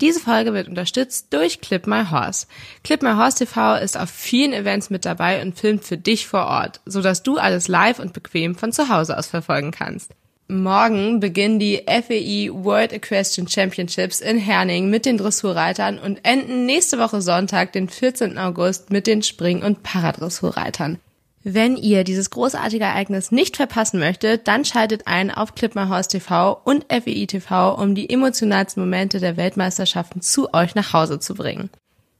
Diese Folge wird unterstützt durch Clip My Horse. Clip My Horse TV ist auf vielen Events mit dabei und filmt für dich vor Ort, sodass du alles live und bequem von zu Hause aus verfolgen kannst. Morgen beginnen die FEI World Equestrian Championships in Herning mit den Dressurreitern und enden nächste Woche Sonntag, den 14. August, mit den Spring- und Paradressurreitern. Wenn ihr dieses großartige Ereignis nicht verpassen möchtet, dann schaltet ein auf Clipmerhorst TV und FEI TV, um die emotionalsten Momente der Weltmeisterschaften zu euch nach Hause zu bringen.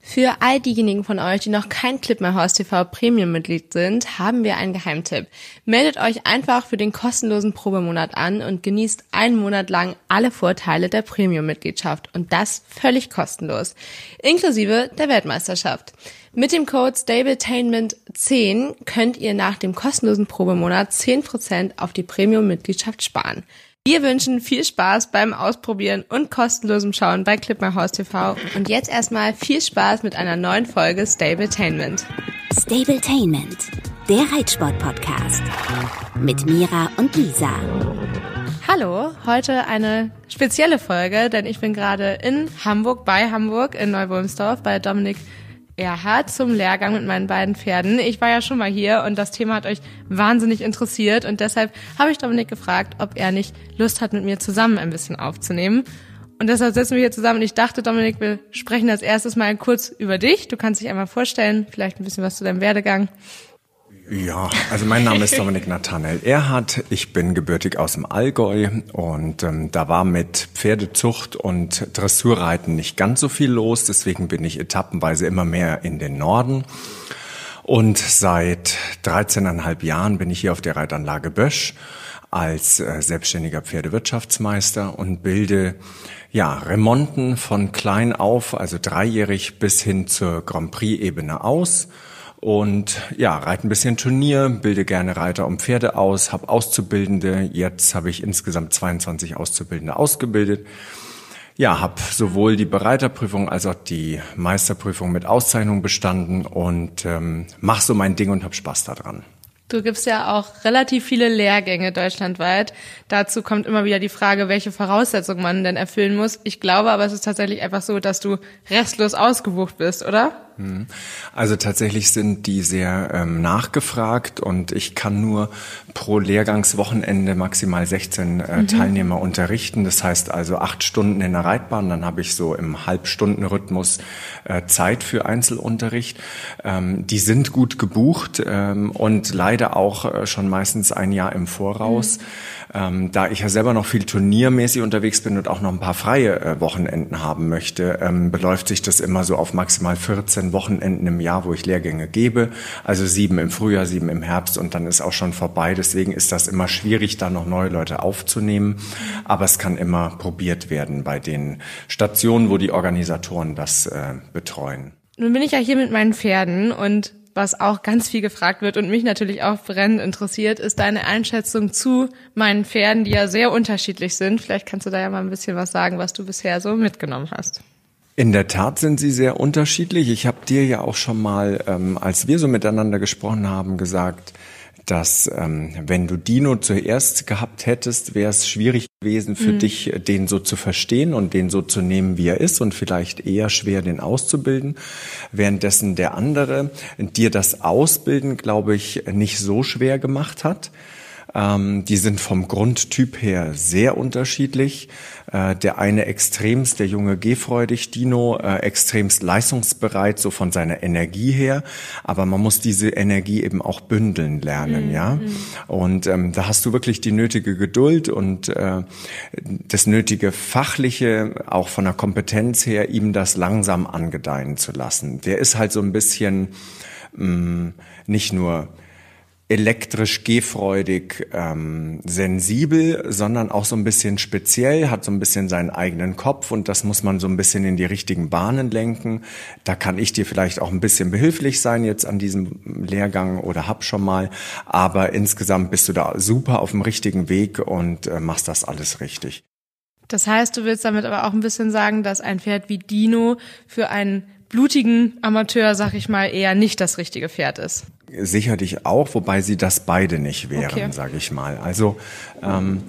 Für all diejenigen von euch, die noch kein Clipmerhaus TV Premium-Mitglied sind, haben wir einen Geheimtipp. Meldet euch einfach für den kostenlosen Probemonat an und genießt einen Monat lang alle Vorteile der Premium-Mitgliedschaft und das völlig kostenlos, inklusive der Weltmeisterschaft. Mit dem Code STABLETAINMENT10 könnt ihr nach dem kostenlosen Probemonat 10% auf die Premium-Mitgliedschaft sparen. Wir wünschen viel Spaß beim Ausprobieren und kostenlosem Schauen bei Clip My Horse TV. Und jetzt erstmal viel Spaß mit einer neuen Folge Stabletainment. Stabletainment, der Reitsport-Podcast. Mit Mira und Lisa. Hallo, heute eine spezielle Folge, denn ich bin gerade in Hamburg, bei Hamburg, in Neuwolmsdorf, bei Dominik Erhard zum Lehrgang mit meinen beiden Pferden. Ich war ja schon mal hier und das Thema hat euch wahnsinnig interessiert und deshalb habe ich Dominik gefragt, ob er nicht Lust hat, mit mir zusammen ein bisschen aufzunehmen. Und deshalb setzen wir hier zusammen und ich dachte, Dominik, wir sprechen als erstes mal kurz über dich. Du kannst dich einmal vorstellen, vielleicht ein bisschen was zu deinem Werdegang. Ja, also mein Name ist Dominik Nathanael Erhardt. Ich bin gebürtig aus dem Allgäu und ähm, da war mit Pferdezucht und Dressurreiten nicht ganz so viel los. Deswegen bin ich etappenweise immer mehr in den Norden. Und seit 13,5 Jahren bin ich hier auf der Reitanlage Bösch als äh, selbstständiger Pferdewirtschaftsmeister und bilde ja Remonten von klein auf, also dreijährig bis hin zur Grand Prix Ebene aus und ja, reite ein bisschen Turnier, bilde gerne Reiter und Pferde aus, habe Auszubildende. Jetzt habe ich insgesamt 22 Auszubildende ausgebildet. Ja, habe sowohl die Bereiterprüfung als auch die Meisterprüfung mit Auszeichnung bestanden und ähm, mache so mein Ding und habe Spaß daran. Du gibst ja auch relativ viele Lehrgänge deutschlandweit. Dazu kommt immer wieder die Frage, welche Voraussetzungen man denn erfüllen muss. Ich glaube aber, es ist tatsächlich einfach so, dass du restlos ausgebucht bist, oder? Mhm. Also tatsächlich sind die sehr ähm, nachgefragt und ich kann nur pro Lehrgangswochenende maximal 16 äh, mhm. Teilnehmer unterrichten. Das heißt also acht Stunden in der Reitbahn, dann habe ich so im Halbstundenrhythmus äh, Zeit für Einzelunterricht. Ähm, die sind gut gebucht ähm, und leider auch äh, schon meistens ein Jahr im Voraus. Mhm. Ähm, da ich ja selber noch viel turniermäßig unterwegs bin und auch noch ein paar freie äh, Wochenenden haben möchte, ähm, beläuft sich das immer so auf maximal 14 Wochenenden im Jahr, wo ich Lehrgänge gebe. Also sieben im Frühjahr, sieben im Herbst und dann ist auch schon vorbei. Deswegen ist das immer schwierig, da noch neue Leute aufzunehmen. Aber es kann immer probiert werden bei den Stationen, wo die Organisatoren das äh, betreuen. Nun bin ich ja hier mit meinen Pferden und was auch ganz viel gefragt wird und mich natürlich auch brennend interessiert, ist deine Einschätzung zu meinen Pferden, die ja sehr unterschiedlich sind. Vielleicht kannst du da ja mal ein bisschen was sagen, was du bisher so mitgenommen hast. In der Tat sind sie sehr unterschiedlich. Ich habe dir ja auch schon mal, ähm, als wir so miteinander gesprochen haben, gesagt, dass ähm, wenn du Dino zuerst gehabt hättest, wäre es schwierig gewesen für mhm. dich, den so zu verstehen und den so zu nehmen, wie er ist und vielleicht eher schwer, den auszubilden. Währenddessen der andere dir das Ausbilden, glaube ich, nicht so schwer gemacht hat. Ähm, die sind vom Grundtyp her sehr unterschiedlich. Äh, der eine extremst, der junge gehfreudig Dino, äh, extremst leistungsbereit, so von seiner Energie her. Aber man muss diese Energie eben auch bündeln lernen, mhm. ja. Und ähm, da hast du wirklich die nötige Geduld und äh, das nötige fachliche, auch von der Kompetenz her, ihm das langsam angedeihen zu lassen. Der ist halt so ein bisschen mh, mm, nicht nur elektrisch gehfreudig, ähm, sensibel, sondern auch so ein bisschen speziell, hat so ein bisschen seinen eigenen Kopf und das muss man so ein bisschen in die richtigen Bahnen lenken. Da kann ich dir vielleicht auch ein bisschen behilflich sein jetzt an diesem Lehrgang oder hab schon mal, aber insgesamt bist du da super auf dem richtigen Weg und äh, machst das alles richtig. Das heißt, du willst damit aber auch ein bisschen sagen, dass ein Pferd wie Dino für einen blutigen Amateur, sag ich mal, eher nicht das richtige Pferd ist. Sicherlich auch, wobei sie das beide nicht wären, okay. sage ich mal. Also ähm,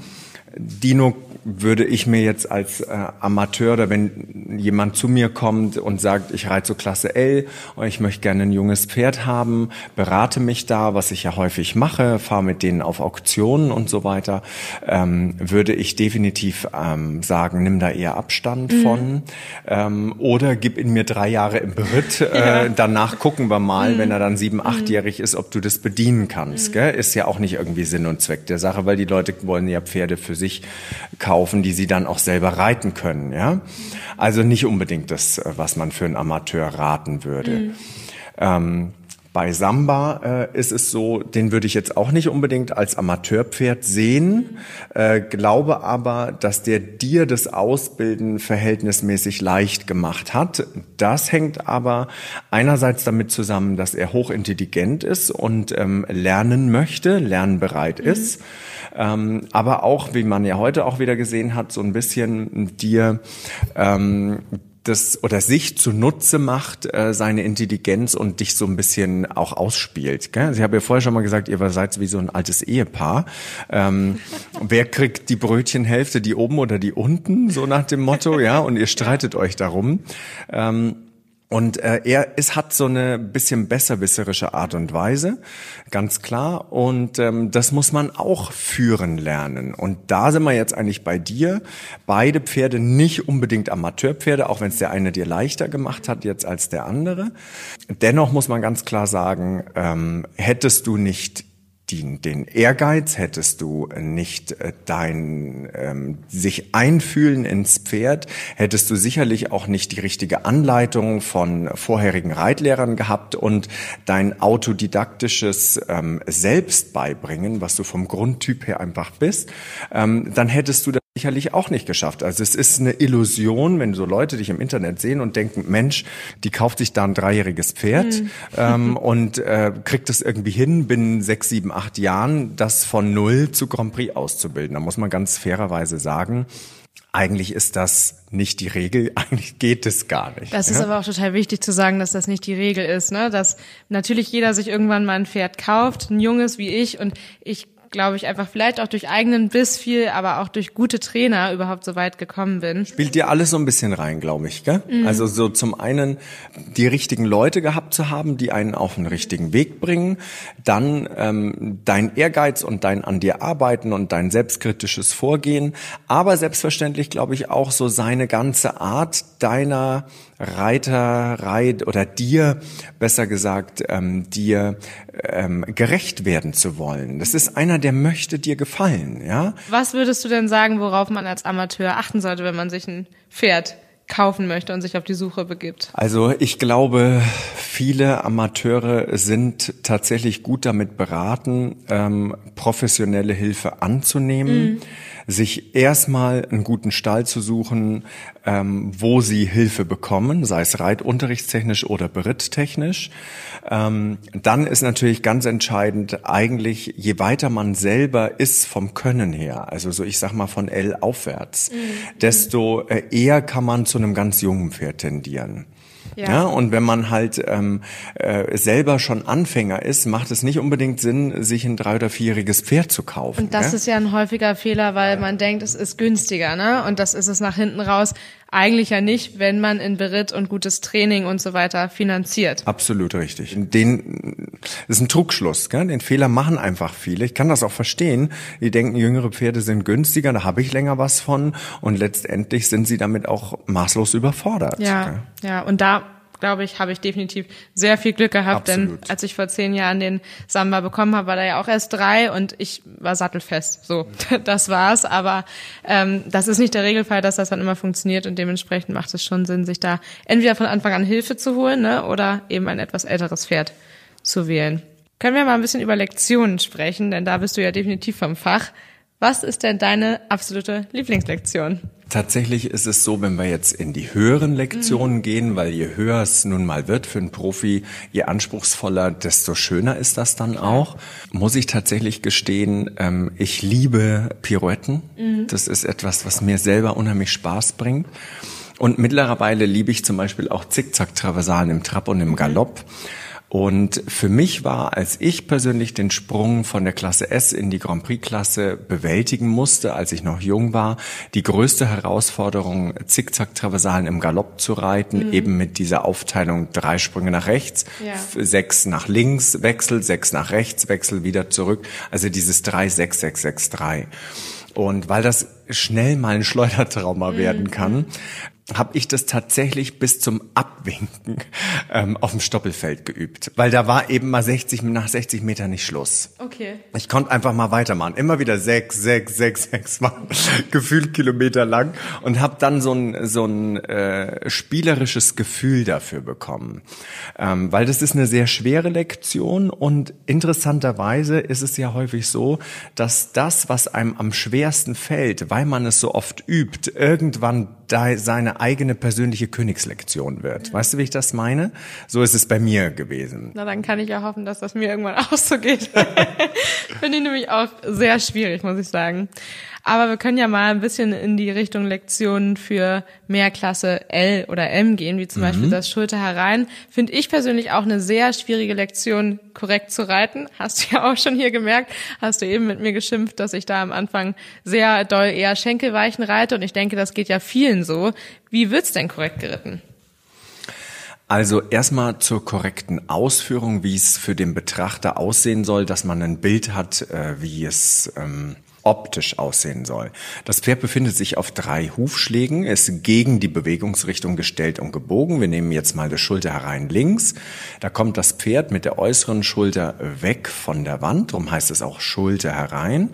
Dino würde ich mir jetzt als äh, Amateur oder wenn jemand zu mir kommt und sagt, ich reite so Klasse L und ich möchte gerne ein junges Pferd haben, berate mich da, was ich ja häufig mache, fahre mit denen auf Auktionen und so weiter, ähm, würde ich definitiv ähm, sagen, nimm da eher Abstand mhm. von ähm, oder gib in mir drei Jahre im Beritt. Äh, ja. Danach gucken wir mal, mhm. wenn er dann sieben, mhm. achtjährig ist, ob du das bedienen kannst. Mhm. Gell? Ist ja auch nicht irgendwie Sinn und Zweck der Sache, weil die Leute wollen ja Pferde für sich kaufen, die sie dann auch selber reiten können. Ja, also nicht unbedingt das, was man für einen Amateur raten würde. Mhm. Ähm, bei Samba äh, ist es so, den würde ich jetzt auch nicht unbedingt als Amateurpferd sehen, äh, glaube aber, dass der dir das Ausbilden verhältnismäßig leicht gemacht hat. Das hängt aber einerseits damit zusammen, dass er hochintelligent ist und ähm, lernen möchte, lernbereit mhm. ist. Ähm, aber auch, wie man ja heute auch wieder gesehen hat, so ein bisschen dir ähm, das oder sich zunutze macht, äh, seine Intelligenz und dich so ein bisschen auch ausspielt. Gell? Sie haben ja vorher schon mal gesagt, ihr seid wie so ein altes Ehepaar. Ähm, wer kriegt die Brötchenhälfte, die oben oder die unten, so nach dem Motto, ja, und ihr streitet euch darum. Ähm, und äh, er es hat so eine bisschen besserwisserische Art und Weise, ganz klar. Und ähm, das muss man auch führen lernen. Und da sind wir jetzt eigentlich bei dir. Beide Pferde nicht unbedingt Amateurpferde, auch wenn es der eine dir leichter gemacht hat jetzt als der andere. Dennoch muss man ganz klar sagen, ähm, hättest du nicht die, den Ehrgeiz, hättest du nicht äh, dein ähm, sich einfühlen ins Pferd, hättest du sicherlich auch nicht die richtige Anleitung von vorherigen Reitlehrern gehabt und dein autodidaktisches ähm, Selbstbeibringen, was du vom Grundtyp her einfach bist, ähm, dann hättest du sicherlich auch nicht geschafft. Also es ist eine Illusion, wenn so Leute dich im Internet sehen und denken, Mensch, die kauft sich da ein dreijähriges Pferd mhm. ähm, und äh, kriegt es irgendwie hin, binnen sechs, sieben, acht Jahren das von null zu Grand Prix auszubilden. Da muss man ganz fairerweise sagen, eigentlich ist das nicht die Regel, eigentlich geht es gar nicht. Das ja? ist aber auch total wichtig zu sagen, dass das nicht die Regel ist, ne? Dass natürlich jeder sich irgendwann mal ein Pferd kauft, ein junges wie ich und ich glaube ich, einfach vielleicht auch durch eigenen Biss viel, aber auch durch gute Trainer überhaupt so weit gekommen bin. Spielt dir alles so ein bisschen rein, glaube ich, gell? Mhm. Also so zum einen die richtigen Leute gehabt zu haben, die einen auf den richtigen Weg bringen, dann ähm, dein Ehrgeiz und dein an dir arbeiten und dein selbstkritisches Vorgehen, aber selbstverständlich, glaube ich, auch so seine ganze Art deiner Reiterei oder dir, besser gesagt, ähm, dir ähm, gerecht werden zu wollen. Das ist einer, der möchte dir gefallen, ja. Was würdest du denn sagen, worauf man als Amateur achten sollte, wenn man sich ein Pferd kaufen möchte und sich auf die Suche begibt? Also ich glaube, viele Amateure sind tatsächlich gut damit beraten, ähm, professionelle Hilfe anzunehmen. Mhm sich erstmal einen guten Stall zu suchen, ähm, wo sie Hilfe bekommen, sei es reitunterrichtstechnisch oder beritttechnisch. Ähm, dann ist natürlich ganz entscheidend eigentlich, je weiter man selber ist vom Können her, also so ich sag mal von L aufwärts, mhm. desto äh, eher kann man zu einem ganz jungen Pferd tendieren. Ja. ja. und wenn man halt ähm, äh, selber schon Anfänger ist, macht es nicht unbedingt Sinn, sich ein drei- oder vierjähriges Pferd zu kaufen. Und das ja? ist ja ein häufiger Fehler, weil man denkt, es ist günstiger, ne? Und das ist es nach hinten raus eigentlich ja nicht, wenn man in Beritt und gutes Training und so weiter finanziert. Absolut richtig. Den das ist ein Trugschluss, gell? Den Fehler machen einfach viele. Ich kann das auch verstehen. Die denken, jüngere Pferde sind günstiger, da habe ich länger was von und letztendlich sind sie damit auch maßlos überfordert. Ja, gell? ja. Und da glaube ich, habe ich definitiv sehr viel Glück gehabt, Absolut. denn als ich vor zehn Jahren den Samba bekommen habe, war da ja auch erst drei und ich war sattelfest. So, das war's. Aber ähm, das ist nicht der Regelfall, dass das dann immer funktioniert und dementsprechend macht es schon Sinn, sich da entweder von Anfang an Hilfe zu holen ne, oder eben ein etwas älteres Pferd zu wählen. Können wir mal ein bisschen über Lektionen sprechen, denn da bist du ja definitiv vom Fach. Was ist denn deine absolute Lieblingslektion? Tatsächlich ist es so, wenn wir jetzt in die höheren Lektionen mhm. gehen, weil je höher es nun mal wird für einen Profi, je anspruchsvoller, desto schöner ist das dann auch. Muss ich tatsächlich gestehen, ähm, ich liebe Pirouetten. Mhm. Das ist etwas, was mir selber unheimlich Spaß bringt. Und mittlerweile liebe ich zum Beispiel auch Zickzack-Traversalen im Trab und im Galopp. Und für mich war, als ich persönlich den Sprung von der Klasse S in die Grand Prix-Klasse bewältigen musste, als ich noch jung war, die größte Herausforderung, Zickzack-Traversalen im Galopp zu reiten, mhm. eben mit dieser Aufteilung drei Sprünge nach rechts, ja. sechs nach links, Wechsel, sechs nach rechts, Wechsel wieder zurück. Also dieses 3-6-6-6-3. Und weil das schnell mal ein Schleudertrauma mhm. werden kann, habe ich das tatsächlich bis zum Abwinken ähm, auf dem Stoppelfeld geübt, weil da war eben mal 60 nach 60 Metern nicht Schluss. Okay. Ich konnte einfach mal weitermachen, immer wieder sechs, sechs, sechs, sechs Mal gefühlt Kilometer lang und habe dann so ein so ein äh, spielerisches Gefühl dafür bekommen, ähm, weil das ist eine sehr schwere Lektion und interessanterweise ist es ja häufig so, dass das, was einem am schwersten fällt, weil man es so oft übt, irgendwann da seine eigene persönliche Königslektion wird. Weißt du, wie ich das meine? So ist es bei mir gewesen. Na, dann kann ich ja hoffen, dass das mir irgendwann auch so geht. Finde ich nämlich auch sehr schwierig, muss ich sagen. Aber wir können ja mal ein bisschen in die Richtung Lektionen für Mehrklasse L oder M gehen, wie zum mhm. Beispiel das Schulter herein. Finde ich persönlich auch eine sehr schwierige Lektion, korrekt zu reiten. Hast du ja auch schon hier gemerkt. Hast du eben mit mir geschimpft, dass ich da am Anfang sehr doll eher Schenkelweichen reite. Und ich denke, das geht ja vielen so. Wie wird's denn korrekt geritten? Also erstmal zur korrekten Ausführung, wie es für den Betrachter aussehen soll, dass man ein Bild hat, äh, wie es ähm, optisch aussehen soll. Das Pferd befindet sich auf drei Hufschlägen, ist gegen die Bewegungsrichtung gestellt und gebogen. Wir nehmen jetzt mal das Schulter herein links. Da kommt das Pferd mit der äußeren Schulter weg von der Wand, darum heißt es auch Schulter herein,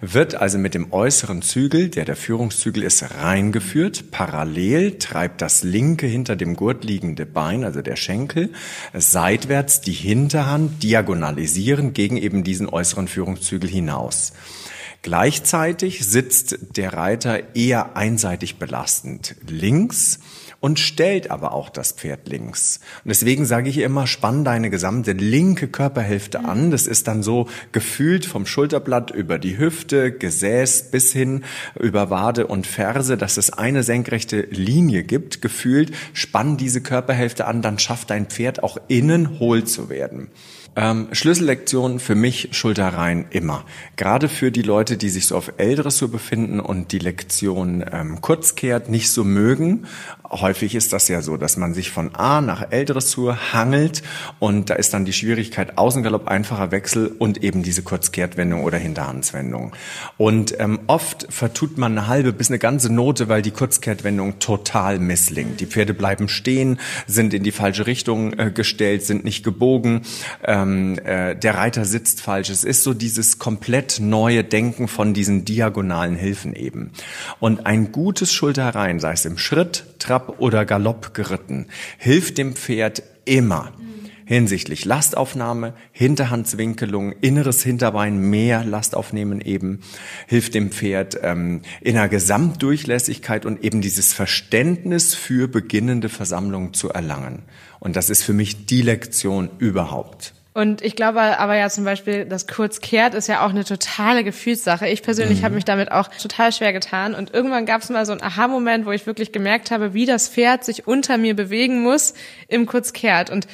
wird also mit dem äußeren Zügel, der der Führungszügel ist, reingeführt. Parallel treibt das linke hinter dem Gurt liegende Bein, also der Schenkel, seitwärts die Hinterhand diagonalisieren gegen eben diesen äußeren Führungszügel hinaus. Gleichzeitig sitzt der Reiter eher einseitig belastend links und stellt aber auch das Pferd links. Und deswegen sage ich immer, spann deine gesamte linke Körperhälfte an. Das ist dann so gefühlt vom Schulterblatt über die Hüfte, Gesäß bis hin über Wade und Ferse, dass es eine senkrechte Linie gibt. Gefühlt spann diese Körperhälfte an, dann schafft dein Pferd auch innen hohl zu werden. Ähm, Schlüssellektion für mich Schulter rein immer. Gerade für die Leute, die sich so auf L-Dressur befinden und die Lektion ähm, kurzkehrt nicht so mögen. Häufig ist das ja so, dass man sich von A nach L-Dressur hangelt und da ist dann die Schwierigkeit Außengalopp, einfacher Wechsel und eben diese Kurzkehrtwendung oder Hinterhandswendung. Und ähm, oft vertut man eine halbe bis eine ganze Note, weil die Kurzkehrtwendung total misslingt. Die Pferde bleiben stehen, sind in die falsche Richtung äh, gestellt, sind nicht gebogen. Ähm, äh, der Reiter sitzt falsch. Es ist so dieses komplett neue Denken von diesen diagonalen Hilfen eben. Und ein gutes Schulterherein, sei es im Schritt, Trab oder Galopp geritten, hilft dem Pferd immer hinsichtlich Lastaufnahme, Hinterhandswinkelung, inneres Hinterbein, mehr Last aufnehmen eben, hilft dem Pferd ähm, in einer Gesamtdurchlässigkeit und eben dieses Verständnis für beginnende Versammlungen zu erlangen. Und das ist für mich die Lektion überhaupt. Und ich glaube aber ja zum Beispiel, das Kurzkehrt ist ja auch eine totale Gefühlssache. Ich persönlich mhm. habe mich damit auch total schwer getan. Und irgendwann gab es mal so einen Aha-Moment, wo ich wirklich gemerkt habe, wie das Pferd sich unter mir bewegen muss im Kurzkehrt. Und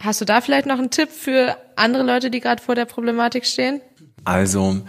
hast du da vielleicht noch einen Tipp für andere Leute, die gerade vor der Problematik stehen? Also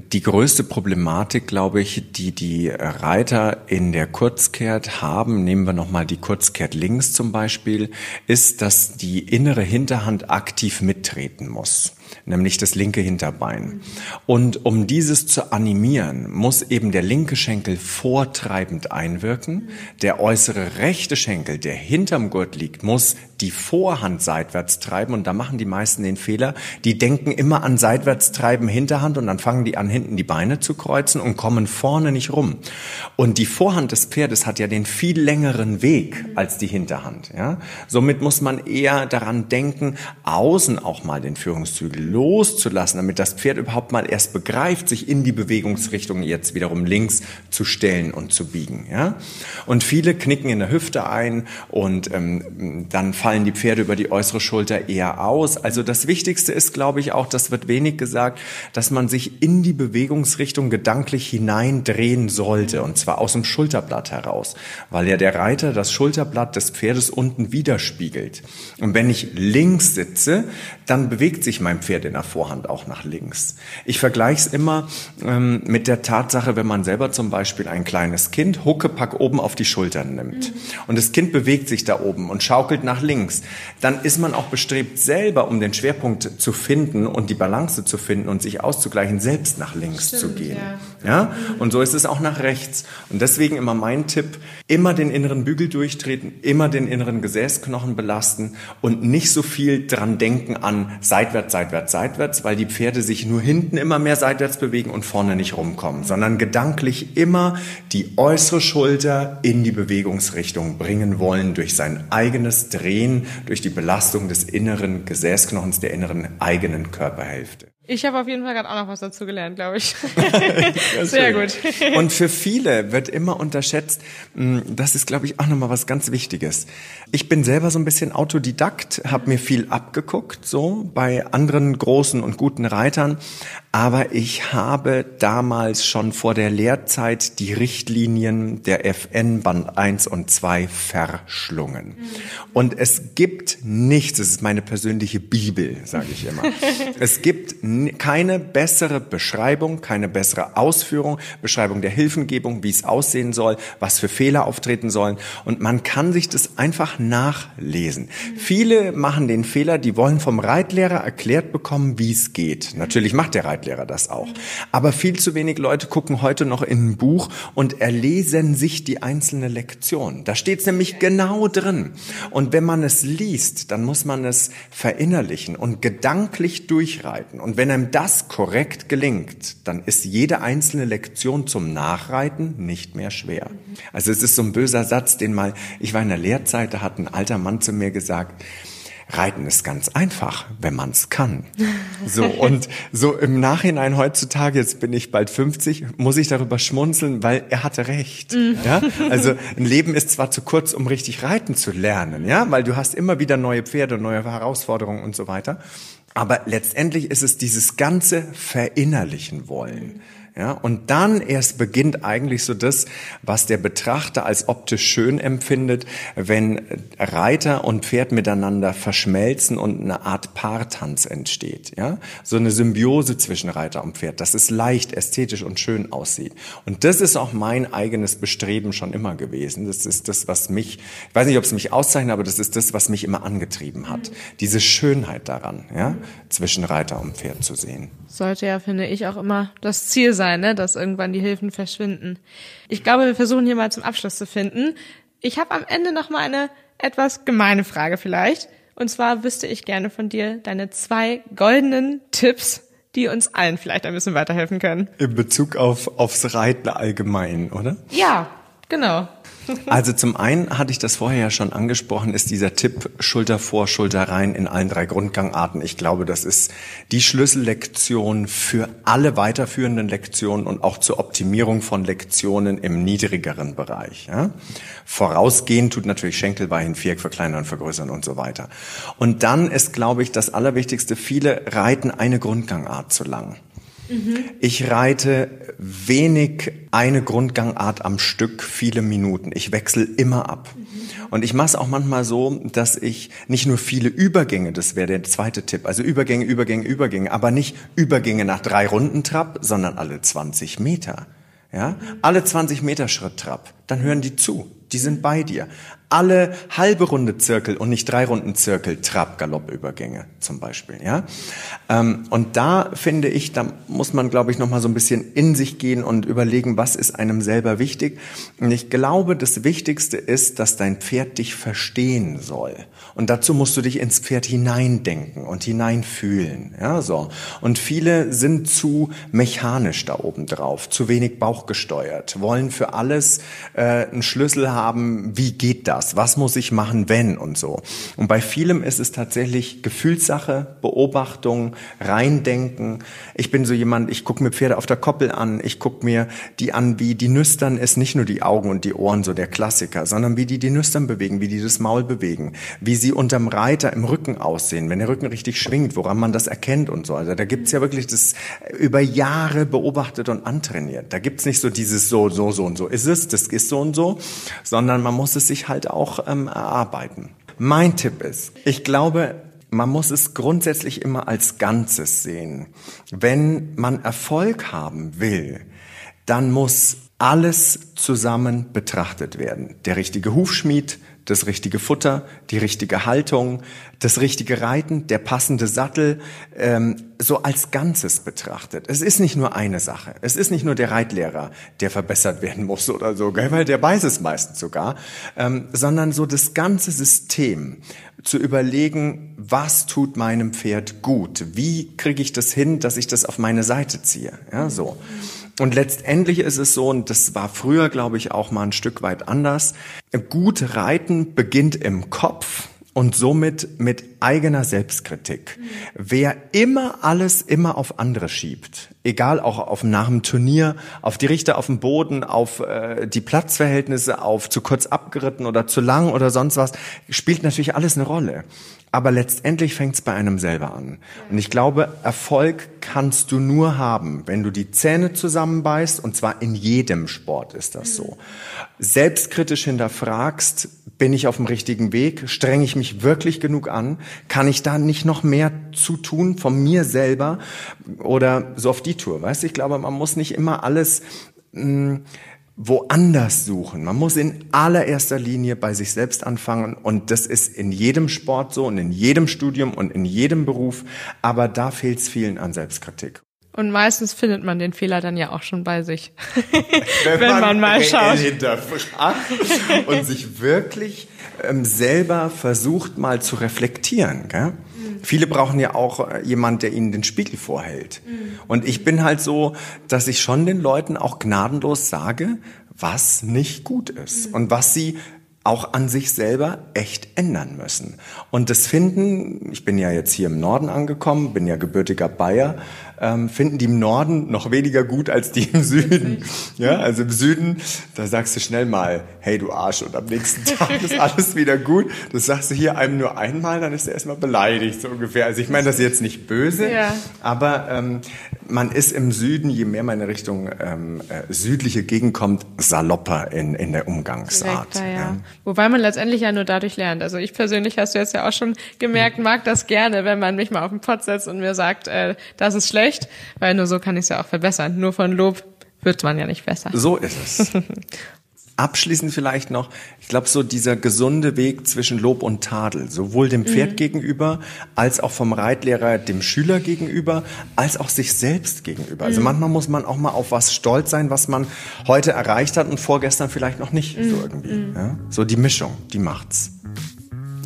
die größte Problematik, glaube ich, die die Reiter in der Kurzkehrt haben, nehmen wir nochmal die Kurzkehrt links zum Beispiel, ist, dass die innere Hinterhand aktiv mittreten muss nämlich das linke Hinterbein. Und um dieses zu animieren, muss eben der linke Schenkel vortreibend einwirken. Der äußere rechte Schenkel, der hinterm Gurt liegt, muss die Vorhand seitwärts treiben. Und da machen die meisten den Fehler. Die denken immer an seitwärts treiben Hinterhand und dann fangen die an, hinten die Beine zu kreuzen und kommen vorne nicht rum. Und die Vorhand des Pferdes hat ja den viel längeren Weg als die Hinterhand. Ja? Somit muss man eher daran denken, außen auch mal den Führungszügel loszulassen, damit das Pferd überhaupt mal erst begreift, sich in die Bewegungsrichtung jetzt wiederum links zu stellen und zu biegen. Ja? Und viele knicken in der Hüfte ein und ähm, dann fallen die Pferde über die äußere Schulter eher aus. Also das Wichtigste ist, glaube ich, auch, das wird wenig gesagt, dass man sich in die Bewegungsrichtung gedanklich hineindrehen sollte und zwar aus dem Schulterblatt heraus, weil ja der Reiter das Schulterblatt des Pferdes unten widerspiegelt. Und wenn ich links sitze, dann bewegt sich mein Pferd in der Vorhand auch nach links. Ich vergleiche es immer ähm, mit der Tatsache, wenn man selber zum Beispiel ein kleines Kind Huckepack oben auf die Schultern nimmt mhm. und das Kind bewegt sich da oben und schaukelt nach links, dann ist man auch bestrebt selber, um den Schwerpunkt zu finden und die Balance zu finden und sich auszugleichen, selbst nach links Stimmt, zu gehen. Ja. ja, und so ist es auch nach rechts. Und deswegen immer mein Tipp: immer den inneren Bügel durchtreten, immer den inneren Gesäßknochen belasten und nicht so viel dran denken an seitwärts, seitwärts, seitwärts, weil die Pferde sich nur hinten immer mehr seitwärts bewegen und vorne nicht rumkommen, sondern gedanklich immer die äußere Schulter in die Bewegungsrichtung bringen wollen durch sein eigenes Drehen, durch die Belastung des inneren Gesäßknochens, der inneren eigenen Körperhälfte. Ich habe auf jeden Fall gerade auch noch was dazu gelernt, glaube ich. Sehr gut. Und für viele wird immer unterschätzt, hm, das ist, glaube ich, auch nochmal was ganz Wichtiges. Ich bin selber so ein bisschen Autodidakt, habe mir viel abgeguckt, so bei anderen großen und guten Reitern. Aber ich habe damals schon vor der Lehrzeit die Richtlinien der FN Band 1 und 2 verschlungen. Und es gibt nichts, es ist meine persönliche Bibel, sage ich immer. Es gibt keine bessere Beschreibung, keine bessere Ausführung, Beschreibung der Hilfengebung, wie es aussehen soll, was für Fehler auftreten sollen. Und man kann sich das einfach nachlesen. Viele machen den Fehler, die wollen vom Reitlehrer erklärt bekommen, wie es geht. Natürlich macht der Reitlehrer das auch. Aber viel zu wenig Leute gucken heute noch in ein Buch und erlesen sich die einzelne Lektion. Da steht es nämlich genau drin. Und wenn man es liest, dann muss man es verinnerlichen und gedanklich durchreiten. Und wenn einem das korrekt gelingt, dann ist jede einzelne Lektion zum Nachreiten nicht mehr schwer. Also es ist so ein böser Satz, den mal, ich war in der Lehrzeit, da hat ein alter Mann zu mir gesagt, Reiten ist ganz einfach, wenn man es kann. So und so im Nachhinein heutzutage, jetzt bin ich bald 50, muss ich darüber schmunzeln, weil er hatte recht. Mhm. Ja? Also ein Leben ist zwar zu kurz, um richtig reiten zu lernen, ja, weil du hast immer wieder neue Pferde, neue Herausforderungen und so weiter. Aber letztendlich ist es dieses ganze Verinnerlichen wollen. Ja, und dann erst beginnt eigentlich so das, was der Betrachter als optisch schön empfindet, wenn Reiter und Pferd miteinander verschmelzen und eine Art Paartanz entsteht. Ja, so eine Symbiose zwischen Reiter und Pferd, dass es leicht, ästhetisch und schön aussieht. Und das ist auch mein eigenes Bestreben schon immer gewesen. Das ist das, was mich, ich weiß nicht, ob es mich auszeichnet, aber das ist das, was mich immer angetrieben hat. Diese Schönheit daran, ja, zwischen Reiter und Pferd zu sehen sollte ja, finde ich, auch immer das Ziel sein, ne, dass irgendwann die Hilfen verschwinden. Ich glaube, wir versuchen hier mal zum Abschluss zu finden. Ich habe am Ende noch mal eine etwas gemeine Frage vielleicht. Und zwar wüsste ich gerne von dir deine zwei goldenen Tipps, die uns allen vielleicht ein bisschen weiterhelfen können. In Bezug auf aufs Reiten allgemein, oder? Ja, genau. Also zum einen hatte ich das vorher ja schon angesprochen, ist dieser Tipp Schulter vor, Schulter rein in allen drei Grundgangarten. Ich glaube, das ist die Schlüssellektion für alle weiterführenden Lektionen und auch zur Optimierung von Lektionen im niedrigeren Bereich. Ja? Vorausgehend tut natürlich Schenkelbein, Viereck verkleinern, vergrößern und so weiter. Und dann ist, glaube ich, das Allerwichtigste, viele reiten eine Grundgangart zu lang. Ich reite wenig eine Grundgangart am Stück, viele Minuten. Ich wechsle immer ab. Mhm. Und ich mache es auch manchmal so, dass ich nicht nur viele Übergänge, das wäre der zweite Tipp, also Übergänge, Übergänge, Übergänge, aber nicht Übergänge nach drei Runden Trab, sondern alle 20 Meter. Ja, alle 20 Meter Schritt Trab. Dann hören die zu. Die sind bei dir alle halbe Runde Zirkel und nicht drei Runden Zirkel Trab-Galopp-Übergänge zum Beispiel. Ja? Ähm, und da finde ich, da muss man, glaube ich, noch mal so ein bisschen in sich gehen und überlegen, was ist einem selber wichtig. Und ich glaube, das Wichtigste ist, dass dein Pferd dich verstehen soll. Und dazu musst du dich ins Pferd hineindenken und hineinfühlen. Ja, so. Und viele sind zu mechanisch da oben drauf, zu wenig bauchgesteuert, wollen für alles äh, einen Schlüssel haben, wie geht das? Was muss ich machen, wenn und so. Und bei vielem ist es tatsächlich Gefühlssache, Beobachtung, reindenken. Ich bin so jemand, ich gucke mir Pferde auf der Koppel an, ich gucke mir die an, wie die nüstern ist, nicht nur die Augen und die Ohren, so der Klassiker, sondern wie die die Nüstern bewegen, wie die das Maul bewegen, wie sie unterm Reiter im Rücken aussehen, wenn der Rücken richtig schwingt, woran man das erkennt und so. Also da gibt's ja wirklich das über Jahre beobachtet und antrainiert. Da gibt's nicht so dieses so, so, so und so ist es, das ist so und so, sondern man muss es sich halt auch ähm, erarbeiten. Mein Tipp ist, ich glaube, man muss es grundsätzlich immer als Ganzes sehen. Wenn man Erfolg haben will, dann muss alles zusammen betrachtet werden. Der richtige Hufschmied, das richtige Futter, die richtige Haltung, das richtige Reiten, der passende Sattel, ähm, so als Ganzes betrachtet. Es ist nicht nur eine Sache. Es ist nicht nur der Reitlehrer, der verbessert werden muss oder so, weil der weiß es meistens sogar, ähm, sondern so das ganze System zu überlegen, was tut meinem Pferd gut? Wie kriege ich das hin, dass ich das auf meine Seite ziehe? Ja, so. Und letztendlich ist es so, und das war früher, glaube ich, auch mal ein Stück weit anders, gut reiten beginnt im Kopf und somit mit eigener Selbstkritik. Mhm. Wer immer alles immer auf andere schiebt, egal auch auf nach dem Turnier, auf die Richter auf dem Boden, auf äh, die Platzverhältnisse, auf zu kurz abgeritten oder zu lang oder sonst was, spielt natürlich alles eine Rolle. Aber letztendlich fängt es bei einem selber an. Und ich glaube, Erfolg kannst du nur haben, wenn du die Zähne zusammenbeißt, und zwar in jedem Sport ist das so. Selbstkritisch hinterfragst, bin ich auf dem richtigen Weg? Strenge ich mich wirklich genug an? Kann ich da nicht noch mehr zu tun von mir selber? Oder so auf die Tour, weißt du? Ich glaube, man muss nicht immer alles mh, hm, woanders suchen. Man muss in allererster Linie bei sich selbst anfangen und das ist in jedem Sport so und in jedem Studium und in jedem Beruf, aber da fehlt es vielen an Selbstkritik. Und meistens findet man den Fehler dann ja auch schon bei sich, wenn, wenn man, man, mal schaut. Hinterfragt und sich wirklich ähm, selber versucht mal zu reflektieren. Gell? Mhm. Viele brauchen ja auch äh, jemand, der ihnen den Spiegel vorhält. Mhm. Und ich bin halt so, dass ich schon den Leuten auch gnadenlos sage, was nicht gut ist mhm. und was sie auch an sich selber echt ändern müssen. Und das finden, ich bin ja jetzt hier im Norden angekommen, bin ja gebürtiger Bayer, ähm, finden die im Norden noch weniger gut als die im Süden. Ja, also im Süden, da sagst du schnell mal, hey du Arsch, und am nächsten Tag ist alles wieder gut. Das sagst du hier einem nur einmal, dann ist er erstmal beleidigt, so ungefähr. Also ich meine das jetzt nicht böse, ja. aber ähm, man ist im Süden, je mehr man in Richtung ähm, äh, südliche Gegend kommt, salopper in, in der Umgangsart. Direkter, ja. ja. Wobei man letztendlich ja nur dadurch lernt. Also ich persönlich, hast du jetzt ja auch schon gemerkt, mag das gerne, wenn man mich mal auf den Pott setzt und mir sagt, äh, das ist schlecht, weil nur so kann ich es ja auch verbessern. Nur von Lob wird man ja nicht besser. So ist es. Abschließend vielleicht noch, ich glaube, so dieser gesunde Weg zwischen Lob und Tadel, sowohl dem Pferd mhm. gegenüber, als auch vom Reitlehrer dem Schüler gegenüber, als auch sich selbst gegenüber. Also mhm. manchmal muss man auch mal auf was stolz sein, was man heute erreicht hat und vorgestern vielleicht noch nicht, mhm. so irgendwie. Mhm. Ja? So die Mischung, die macht's.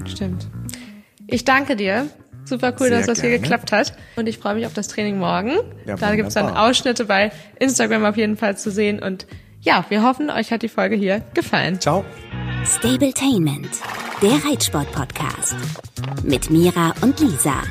Stimmt. Ich danke dir. Super cool, Sehr dass das gerne. hier geklappt hat. Und ich freue mich auf das Training morgen. Ja, da gibt's dann Ausschnitte bei Instagram auf jeden Fall zu sehen und ja, wir hoffen, euch hat die Folge hier gefallen. Ciao. Stabletainment, der Reitsport-Podcast. Mit Mira und Lisa.